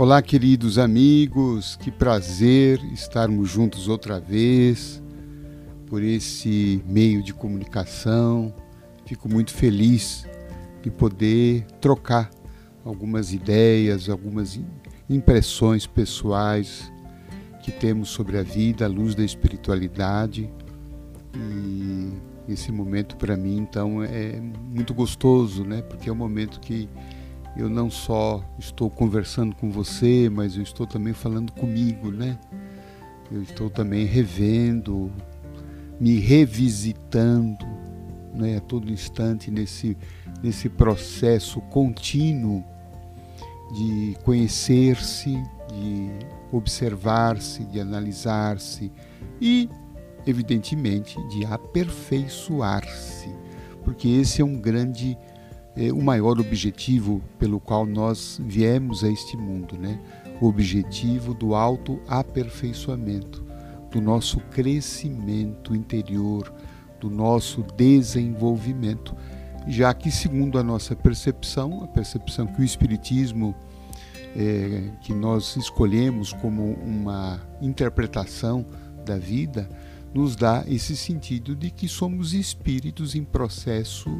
Olá, queridos amigos, que prazer estarmos juntos outra vez por esse meio de comunicação. Fico muito feliz de poder trocar algumas ideias, algumas impressões pessoais que temos sobre a vida à luz da espiritualidade. E esse momento para mim, então, é muito gostoso, né? Porque é um momento que eu não só estou conversando com você, mas eu estou também falando comigo, né? Eu estou também revendo, me revisitando, né, a todo instante nesse nesse processo contínuo de conhecer-se, de observar-se, de analisar-se e, evidentemente, de aperfeiçoar-se, porque esse é um grande é, o maior objetivo pelo qual nós viemos a este mundo, né? O objetivo do autoaperfeiçoamento, do nosso crescimento interior, do nosso desenvolvimento, já que, segundo a nossa percepção, a percepção que o Espiritismo, é, que nós escolhemos como uma interpretação da vida, nos dá esse sentido de que somos espíritos em processo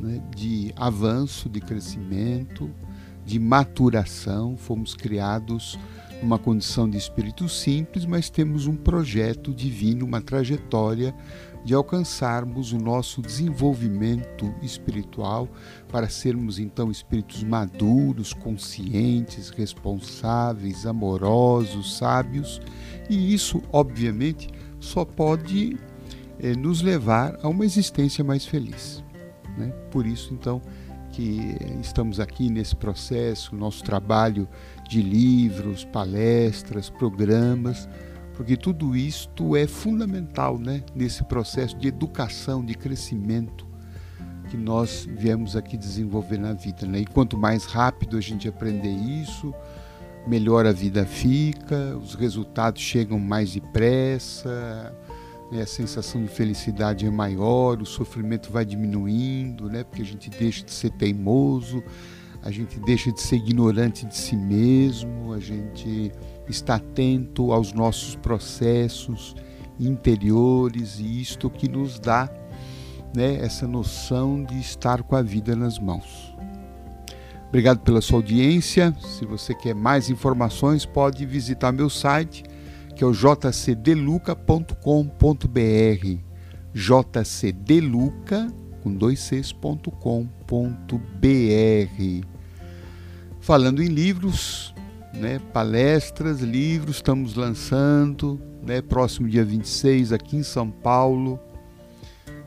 né, de avanço, de crescimento, de maturação. Fomos criados numa condição de espírito simples, mas temos um projeto divino, uma trajetória de alcançarmos o nosso desenvolvimento espiritual para sermos então espíritos maduros, conscientes, responsáveis, amorosos, sábios. E isso, obviamente, só pode eh, nos levar a uma existência mais feliz. Né? Por isso, então, que estamos aqui nesse processo, nosso trabalho de livros, palestras, programas, porque tudo isto é fundamental né? nesse processo de educação, de crescimento que nós viemos aqui desenvolver na vida. Né? E quanto mais rápido a gente aprender isso, melhor a vida fica, os resultados chegam mais depressa, né, a sensação de felicidade é maior, o sofrimento vai diminuindo, né, porque a gente deixa de ser teimoso, a gente deixa de ser ignorante de si mesmo, a gente está atento aos nossos processos interiores e isto que nos dá né, essa noção de estar com a vida nas mãos. Obrigado pela sua audiência. Se você quer mais informações, pode visitar meu site que é o jcdeluca.com.br. jcdeluca com dois cs.com.br. Falando em livros, né, palestras, livros, estamos lançando, né, próximo dia 26 aqui em São Paulo,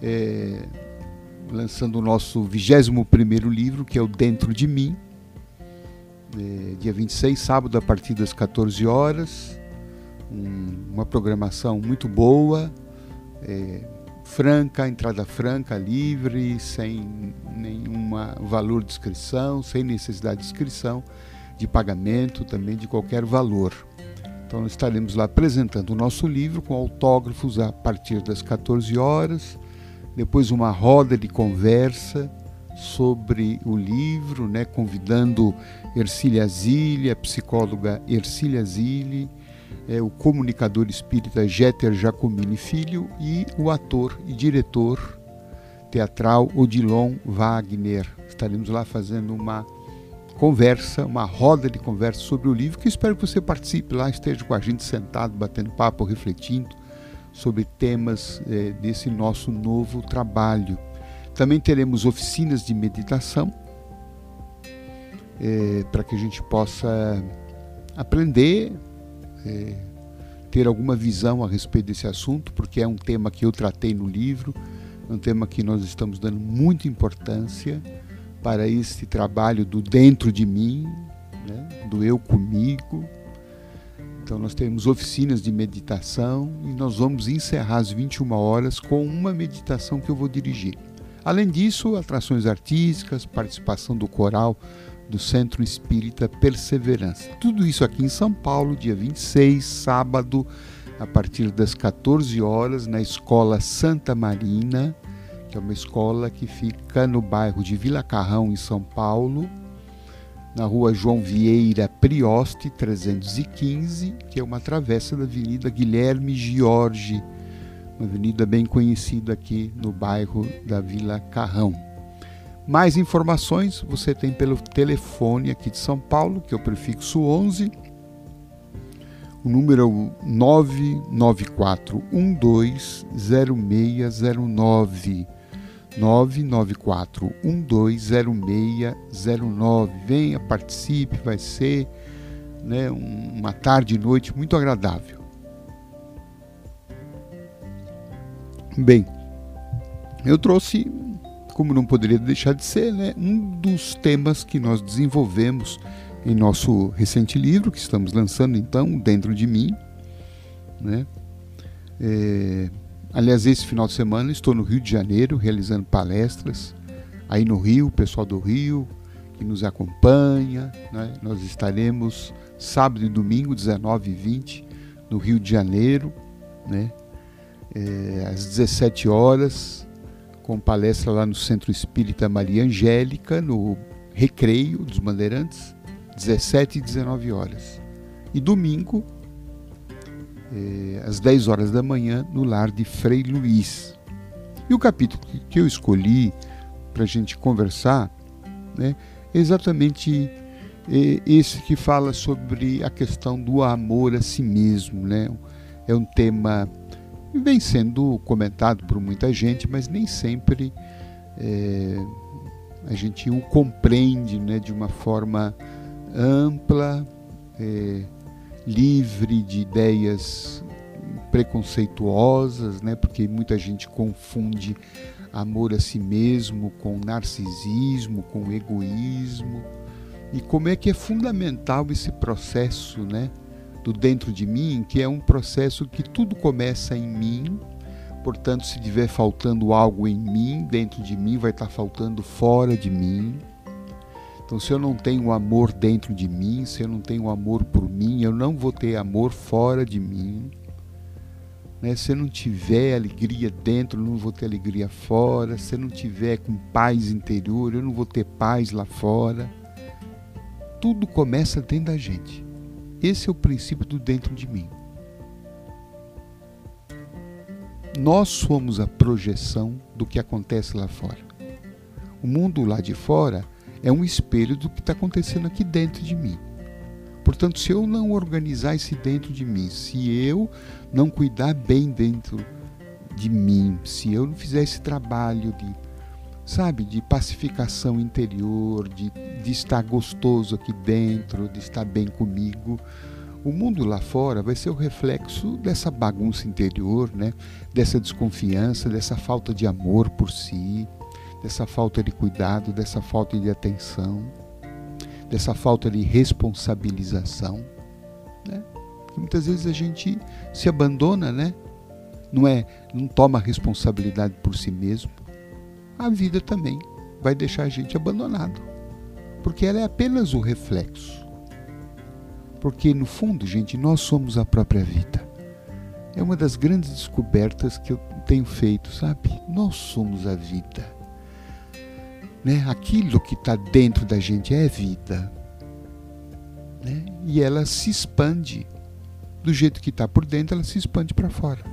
é, lançando o nosso 21º livro, que é o Dentro de Mim, é, dia 26, sábado, a partir das 14 horas um, uma programação muito boa, é, franca, entrada franca, livre, sem nenhum valor de inscrição, sem necessidade de inscrição, de pagamento também de qualquer valor. Então nós estaremos lá apresentando o nosso livro com autógrafos a partir das 14 horas, depois uma roda de conversa sobre o livro, né, convidando Ercília Zilli, a psicóloga Ercília Zilli, é, o comunicador espírita Jeter Jacomini Filho e o ator e diretor teatral Odilon Wagner. Estaremos lá fazendo uma conversa, uma roda de conversa sobre o livro, que espero que você participe lá, esteja com a gente sentado, batendo papo, refletindo sobre temas é, desse nosso novo trabalho. Também teremos oficinas de meditação é, para que a gente possa aprender é, ter alguma visão a respeito desse assunto, porque é um tema que eu tratei no livro, é um tema que nós estamos dando muita importância para esse trabalho do dentro de mim, né, do eu comigo. Então nós temos oficinas de meditação e nós vamos encerrar às 21 horas com uma meditação que eu vou dirigir. Além disso, atrações artísticas, participação do coral do Centro Espírita Perseverança. Tudo isso aqui em São Paulo, dia 26, sábado, a partir das 14 horas, na Escola Santa Marina, que é uma escola que fica no bairro de Vila Carrão, em São Paulo, na rua João Vieira Prioste 315, que é uma travessa da Avenida Guilherme Giorgi, uma avenida bem conhecida aqui no bairro da Vila Carrão. Mais informações você tem pelo telefone aqui de São Paulo, que é o prefixo 11, o número é o 994120609. 994120609. Venha, participe, vai ser né, uma tarde e noite muito agradável. Bem, eu trouxe, como não poderia deixar de ser, né, um dos temas que nós desenvolvemos em nosso recente livro, que estamos lançando então, Dentro de Mim. Né? É, aliás, esse final de semana estou no Rio de Janeiro realizando palestras. Aí no Rio, o pessoal do Rio que nos acompanha. Né? Nós estaremos sábado e domingo, 19 e 20, no Rio de Janeiro, né? É, às 17 horas, com palestra lá no Centro Espírita Maria Angélica, no Recreio dos Bandeirantes. 17 e 19 horas. E domingo, é, às 10 horas da manhã, no lar de Frei Luiz. E o capítulo que eu escolhi para a gente conversar né, é exatamente é, esse que fala sobre a questão do amor a si mesmo. Né? É um tema vem sendo comentado por muita gente, mas nem sempre é, a gente o compreende né, de uma forma ampla, é, livre de ideias preconceituosas, né? porque muita gente confunde amor a si mesmo com narcisismo, com egoísmo. E como é que é fundamental esse processo né? Do dentro de mim, que é um processo que tudo começa em mim, portanto, se tiver faltando algo em mim, dentro de mim, vai estar faltando fora de mim. Então, se eu não tenho amor dentro de mim, se eu não tenho amor por mim, eu não vou ter amor fora de mim. Né? Se eu não tiver alegria dentro, eu não vou ter alegria fora. Se eu não tiver com paz interior, eu não vou ter paz lá fora. Tudo começa dentro da gente. Esse é o princípio do dentro de mim. Nós somos a projeção do que acontece lá fora. O mundo lá de fora é um espelho do que está acontecendo aqui dentro de mim. Portanto, se eu não organizar esse dentro de mim, se eu não cuidar bem dentro de mim, se eu não fizer esse trabalho de, sabe, de pacificação interior, de, de estar gostoso aqui dentro, de estar bem comigo, o mundo lá fora vai ser o reflexo dessa bagunça interior, né? dessa desconfiança, dessa falta de amor por si, dessa falta de cuidado, dessa falta de atenção, dessa falta de responsabilização. Né? muitas vezes a gente se abandona, né? Não é, não toma responsabilidade por si mesmo. A vida também vai deixar a gente abandonado, porque ela é apenas o reflexo. Porque no fundo, gente, nós somos a própria vida. É uma das grandes descobertas que eu tenho feito, sabe? Nós somos a vida né? Aquilo que está dentro da gente é vida. Né? E ela se expande. Do jeito que está por dentro, ela se expande para fora.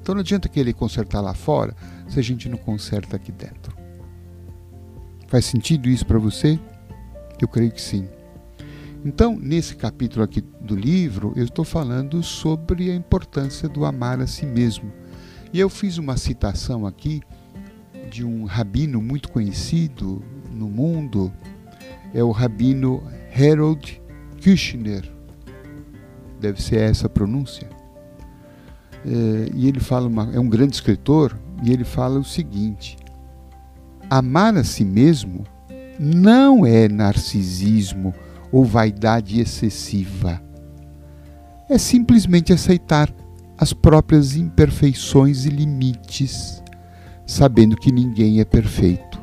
Então não adianta querer consertar lá fora se a gente não conserta aqui dentro. Faz sentido isso para você? Eu creio que sim. Então, nesse capítulo aqui do livro, eu estou falando sobre a importância do amar a si mesmo. E eu fiz uma citação aqui de um rabino muito conhecido no mundo, é o rabino Harold Kushner. Deve ser essa a pronúncia. É, e ele fala, uma, é um grande escritor, e ele fala o seguinte: amar a si mesmo não é narcisismo ou vaidade excessiva. É simplesmente aceitar as próprias imperfeições e limites sabendo que ninguém é perfeito.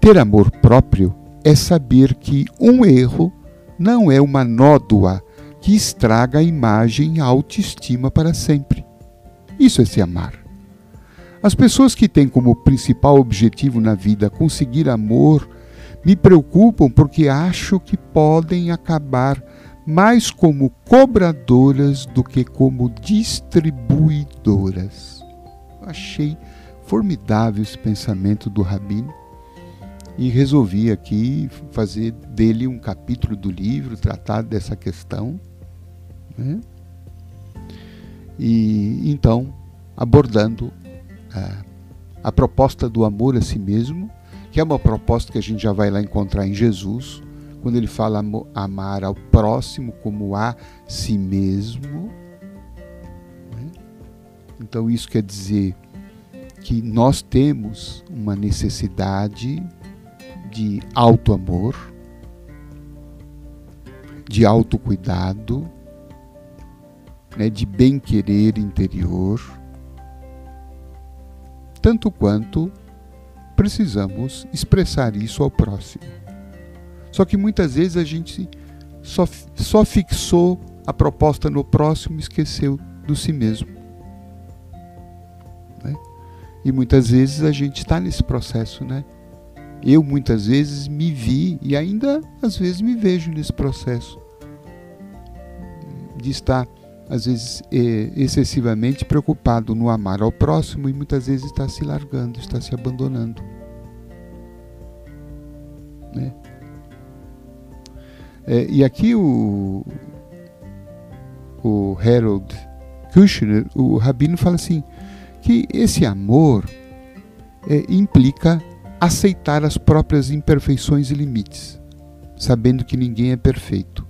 Ter amor próprio é saber que um erro não é uma nódoa que estraga a imagem e a autoestima para sempre. Isso é se amar. As pessoas que têm como principal objetivo na vida conseguir amor, me preocupam porque acho que podem acabar mais como cobradoras do que como distribuidoras. achei formidável esse pensamento do Rabino e resolvi aqui fazer dele um capítulo do livro, tratar dessa questão. Né? E então, abordando a, a proposta do amor a si mesmo, que é uma proposta que a gente já vai lá encontrar em Jesus, quando ele fala amar ao próximo como a si mesmo. Né? Então, isso quer dizer que nós temos uma necessidade de alto amor, de autocuidado, né, de bem-querer interior, tanto quanto precisamos expressar isso ao próximo. Só que muitas vezes a gente só, só fixou a proposta no próximo e esqueceu do si mesmo. Né? E muitas vezes a gente está nesse processo, né? Eu muitas vezes me vi e ainda às vezes me vejo nesse processo de estar às vezes é, excessivamente preocupado no amar ao próximo e muitas vezes está se largando, está se abandonando. Né? É, e aqui o, o Harold Kushner, o rabino, fala assim que esse amor é, implica aceitar as próprias imperfeições e limites, sabendo que ninguém é perfeito.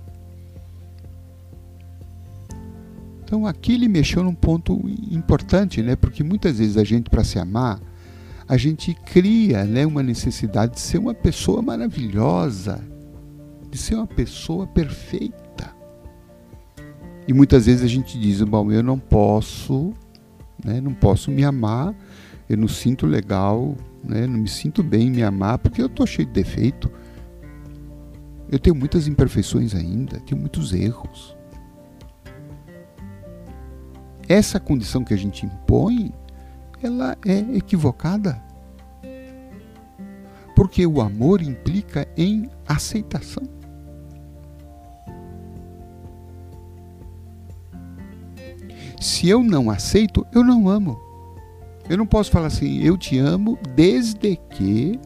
Então aqui ele mexeu num ponto importante, né? Porque muitas vezes a gente para se amar, a gente cria, né, uma necessidade de ser uma pessoa maravilhosa, de ser uma pessoa perfeita. E muitas vezes a gente diz, bom, eu não posso, né, não posso me amar, eu não sinto legal, né, não me sinto bem em me amar porque eu estou cheio de defeito. Eu tenho muitas imperfeições ainda, tenho muitos erros essa condição que a gente impõe, ela é equivocada. Porque o amor implica em aceitação. Se eu não aceito, eu não amo. Eu não posso falar assim, eu te amo desde que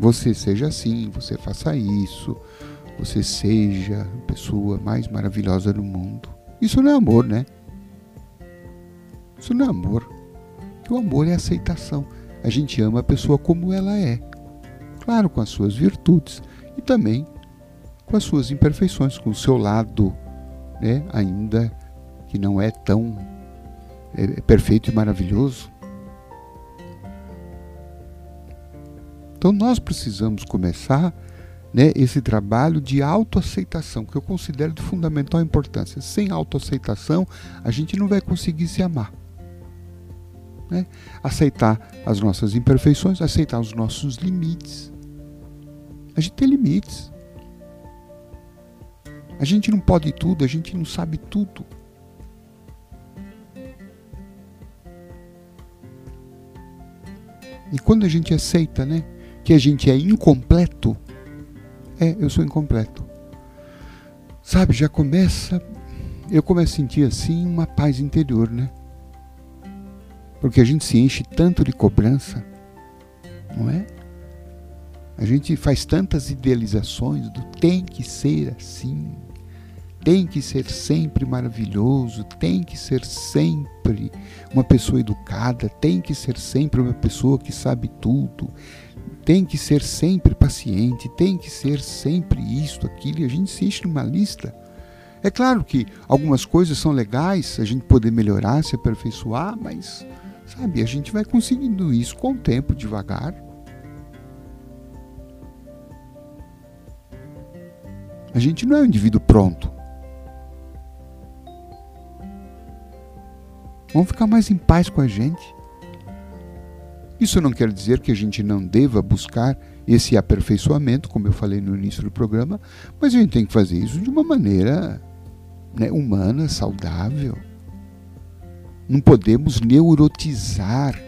você seja assim, você faça isso, você seja a pessoa mais maravilhosa do mundo. Isso não é amor, né? Isso não é amor. o amor é aceitação. A gente ama a pessoa como ela é. Claro, com as suas virtudes e também com as suas imperfeições, com o seu lado, né, ainda que não é tão é, perfeito e maravilhoso. Então nós precisamos começar né, esse trabalho de autoaceitação, que eu considero de fundamental importância. Sem autoaceitação, a gente não vai conseguir se amar. Né? Aceitar as nossas imperfeições, aceitar os nossos limites. A gente tem limites. A gente não pode tudo, a gente não sabe tudo. E quando a gente aceita, né, que a gente é incompleto, é, eu sou incompleto. Sabe, já começa. Eu começo a sentir assim uma paz interior, né? Porque a gente se enche tanto de cobrança, não é? A gente faz tantas idealizações do tem que ser assim, tem que ser sempre maravilhoso, tem que ser sempre uma pessoa educada, tem que ser sempre uma pessoa que sabe tudo, tem que ser sempre paciente, tem que ser sempre isto, aquilo, e a gente insiste numa lista. É claro que algumas coisas são legais, a gente poder melhorar, se aperfeiçoar, mas, sabe, a gente vai conseguindo isso com o tempo, devagar. A gente não é um indivíduo pronto. Vamos ficar mais em paz com a gente. Isso não quer dizer que a gente não deva buscar esse aperfeiçoamento, como eu falei no início do programa, mas a gente tem que fazer isso de uma maneira né, humana, saudável. Não podemos neurotizar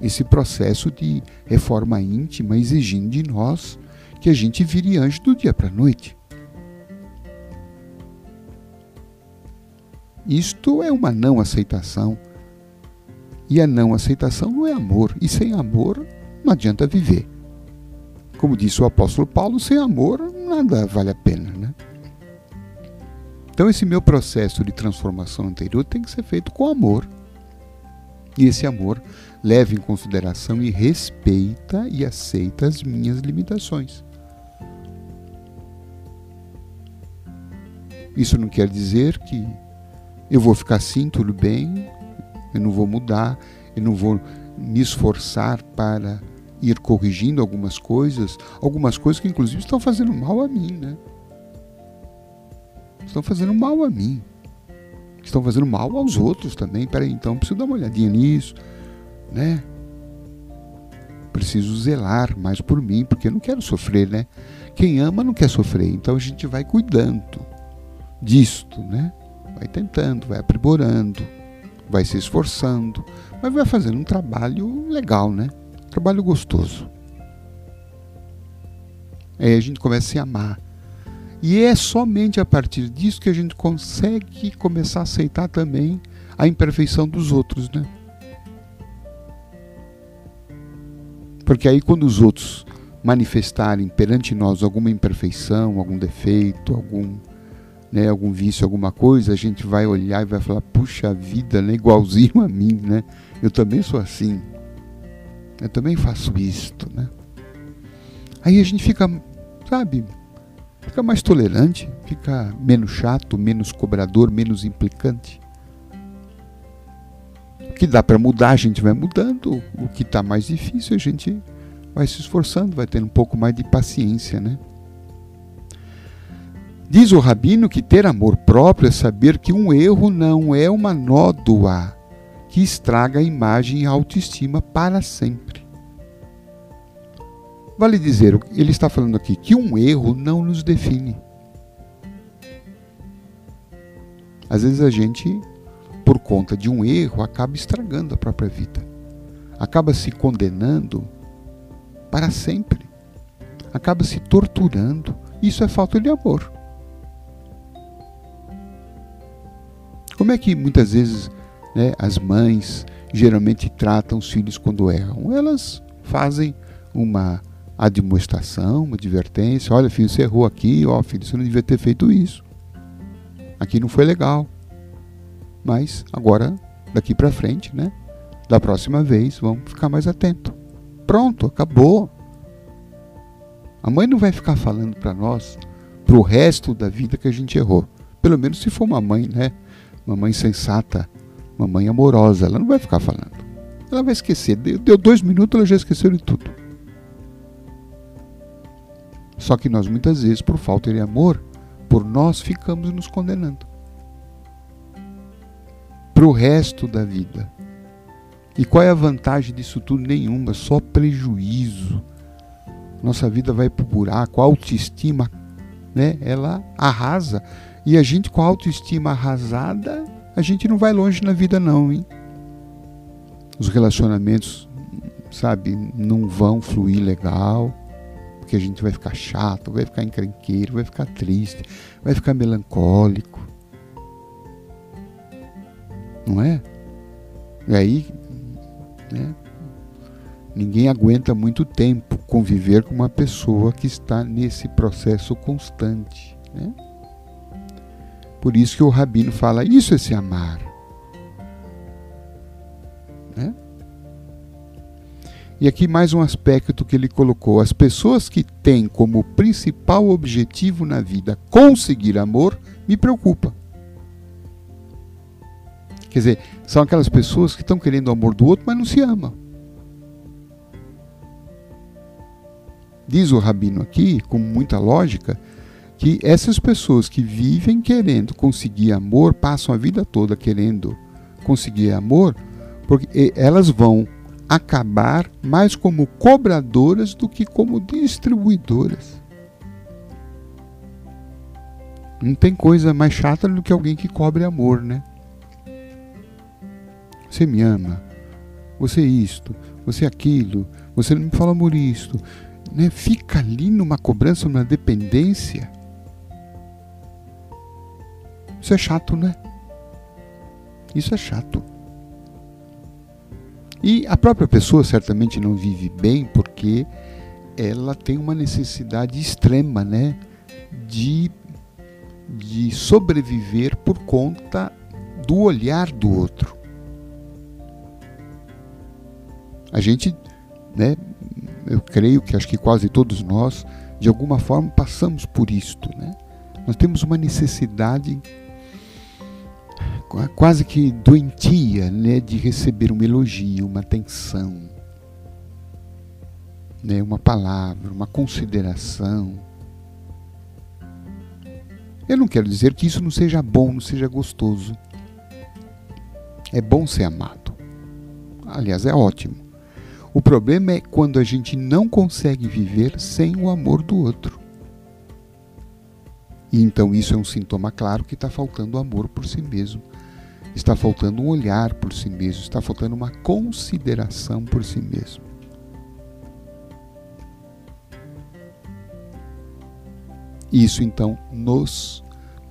esse processo de reforma íntima exigindo de nós que a gente vire anjo do dia para a noite. Isto é uma não aceitação. E a não aceitação não é amor. E sem amor não adianta viver. Como disse o apóstolo Paulo, sem amor nada vale a pena. Né? Então, esse meu processo de transformação anterior tem que ser feito com amor. E esse amor leva em consideração e respeita e aceita as minhas limitações. Isso não quer dizer que eu vou ficar assim, tudo bem, eu não vou mudar, eu não vou me esforçar para ir corrigindo algumas coisas, algumas coisas que inclusive estão fazendo mal a mim, né? Estão fazendo mal a mim. Estão fazendo mal aos outros também. Peraí, então preciso dar uma olhadinha nisso, né? Preciso zelar mais por mim, porque eu não quero sofrer, né? Quem ama não quer sofrer, então a gente vai cuidando disto, né? Vai tentando, vai aprimorando, vai se esforçando, mas vai fazendo um trabalho legal, né? Um trabalho gostoso. Aí a gente começa a se amar. E é somente a partir disso que a gente consegue começar a aceitar também a imperfeição dos outros, né? Porque aí quando os outros manifestarem perante nós alguma imperfeição, algum defeito, algum né, algum vício, alguma coisa, a gente vai olhar e vai falar, puxa vida, né, igualzinho a mim, né? Eu também sou assim. Eu também faço isto, né? Aí a gente fica, sabe, fica mais tolerante, fica menos chato, menos cobrador, menos implicante. O que dá para mudar, a gente vai mudando. O que está mais difícil, a gente vai se esforçando, vai tendo um pouco mais de paciência, né? Diz o rabino que ter amor próprio é saber que um erro não é uma nódoa que estraga a imagem e a autoestima para sempre. Vale dizer, ele está falando aqui que um erro não nos define. Às vezes a gente, por conta de um erro, acaba estragando a própria vida. Acaba se condenando para sempre. Acaba se torturando. Isso é falta de amor. Como é que muitas vezes né, as mães geralmente tratam os filhos quando erram? Elas fazem uma admoestação, uma advertência. Olha, filho, você errou aqui. Ó, filho, você não devia ter feito isso. Aqui não foi legal. Mas agora, daqui para frente, né? Da próxima vez, vamos ficar mais atento. Pronto, acabou. A mãe não vai ficar falando para nós para o resto da vida que a gente errou. Pelo menos se for uma mãe, né? Uma mãe sensata, uma mãe amorosa, ela não vai ficar falando. Ela vai esquecer. Deu, deu dois minutos, ela já esqueceu de tudo. Só que nós muitas vezes, por falta de amor, por nós ficamos nos condenando. Para o resto da vida. E qual é a vantagem disso tudo? Nenhuma, só prejuízo. Nossa vida vai para o buraco, a autoestima, né? ela arrasa. E a gente com a autoestima arrasada, a gente não vai longe na vida não, hein? Os relacionamentos, sabe, não vão fluir legal, porque a gente vai ficar chato, vai ficar encrenqueiro, vai ficar triste, vai ficar melancólico. Não é? E aí, né? Ninguém aguenta muito tempo conviver com uma pessoa que está nesse processo constante, né? Por isso que o rabino fala: isso é se amar. Né? E aqui mais um aspecto que ele colocou: as pessoas que têm como principal objetivo na vida conseguir amor me preocupa. Quer dizer, são aquelas pessoas que estão querendo o amor do outro, mas não se amam. Diz o rabino aqui, com muita lógica, que essas pessoas que vivem querendo conseguir amor, passam a vida toda querendo conseguir amor, porque elas vão acabar mais como cobradoras do que como distribuidoras. Não tem coisa mais chata do que alguém que cobre amor, né? Você me ama, você é isto, você é aquilo, você não me fala amor isto. Né? Fica ali numa cobrança, numa dependência. Isso é chato, né? Isso é chato. E a própria pessoa certamente não vive bem porque ela tem uma necessidade extrema, né, de, de sobreviver por conta do olhar do outro. A gente, né, eu creio que acho que quase todos nós, de alguma forma, passamos por isto, né? Nós temos uma necessidade quase que doentia, né, de receber um elogio, uma atenção, né, uma palavra, uma consideração. Eu não quero dizer que isso não seja bom, não seja gostoso. É bom ser amado. Aliás, é ótimo. O problema é quando a gente não consegue viver sem o amor do outro. E então isso é um sintoma claro que está faltando amor por si mesmo está faltando um olhar por si mesmo, está faltando uma consideração por si mesmo. Isso então nos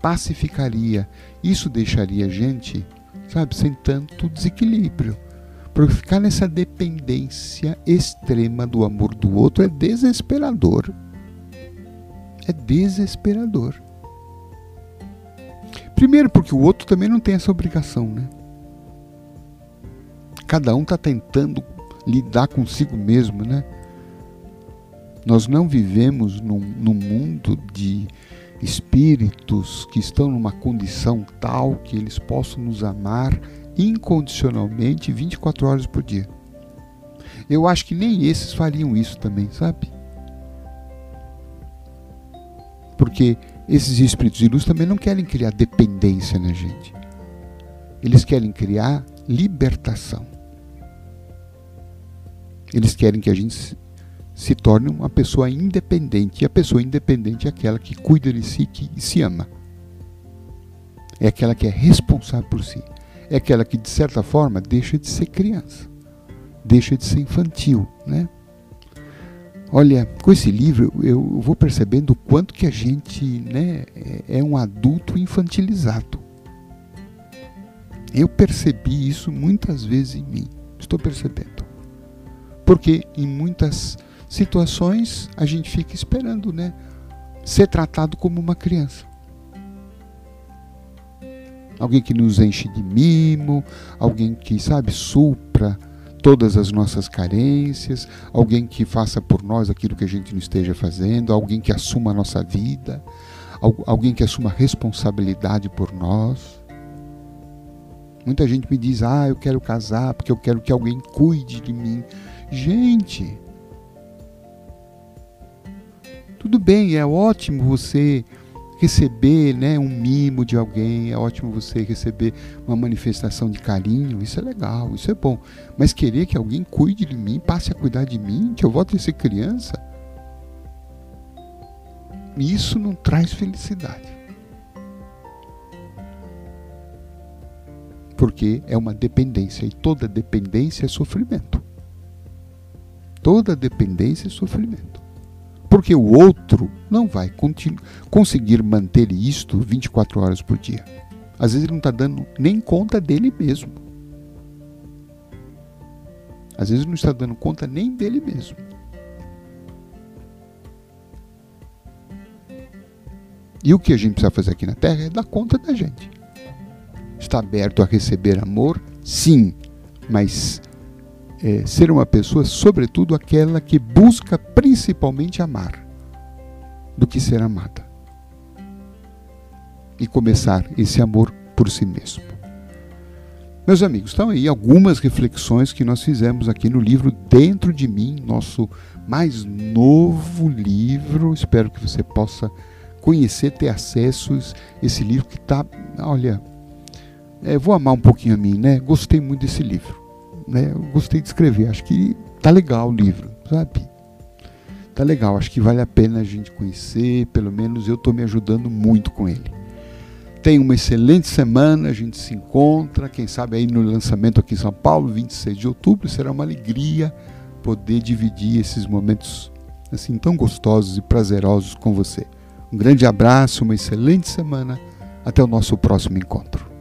pacificaria, isso deixaria a gente, sabe, sem tanto desequilíbrio. Porque ficar nessa dependência extrema do amor do outro é desesperador. É desesperador. Primeiro, porque o outro também não tem essa obrigação, né? Cada um está tentando lidar consigo mesmo, né? Nós não vivemos num, num mundo de espíritos que estão numa condição tal que eles possam nos amar incondicionalmente 24 horas por dia. Eu acho que nem esses fariam isso também, sabe? Porque esses espíritos de luz também não querem criar dependência na gente. Eles querem criar libertação. Eles querem que a gente se, torne uma pessoa independente. E a pessoa independente é aquela que cuida de si, que se ama. É aquela que é responsável por si. É aquela que, de certa forma, deixa de ser criança. Deixa de ser infantil, né? Olha, com esse livro eu vou percebendo o quanto que a gente né, é um adulto infantilizado. Eu percebi isso muitas vezes em mim, estou percebendo. Porque em muitas situações a gente fica esperando né, ser tratado como uma criança. Alguém que nos enche de mimo, alguém que, sabe, supra todas as nossas carências, alguém que faça por nós aquilo que a gente não esteja fazendo, alguém que assuma a nossa vida, alguém que assuma responsabilidade por nós. Muita gente me diz: "Ah, eu quero casar porque eu quero que alguém cuide de mim". Gente, tudo bem, é ótimo você receber né, um mimo de alguém, é ótimo você receber uma manifestação de carinho, isso é legal, isso é bom. Mas querer que alguém cuide de mim, passe a cuidar de mim, que eu volte a ser criança, isso não traz felicidade. Porque é uma dependência e toda dependência é sofrimento. Toda dependência é sofrimento. Porque o outro não vai conseguir manter isto 24 horas por dia. Às vezes ele não está dando nem conta dele mesmo. Às vezes não está dando conta nem dele mesmo. E o que a gente precisa fazer aqui na Terra é dar conta da gente. Está aberto a receber amor? Sim, mas é, ser uma pessoa, sobretudo aquela que busca principalmente amar, do que ser amada. E começar esse amor por si mesmo. Meus amigos, estão aí algumas reflexões que nós fizemos aqui no livro Dentro de Mim, nosso mais novo livro. Espero que você possa conhecer, ter acesso a esse livro que está, olha, é, vou amar um pouquinho a mim, né? Gostei muito desse livro né? Gostei de escrever, acho que tá legal o livro, sabe? Tá legal, acho que vale a pena a gente conhecer, pelo menos eu estou me ajudando muito com ele. Tenha uma excelente semana, a gente se encontra, quem sabe aí no lançamento aqui em São Paulo, 26 de outubro, será uma alegria poder dividir esses momentos assim tão gostosos e prazerosos com você. Um grande abraço, uma excelente semana, até o nosso próximo encontro.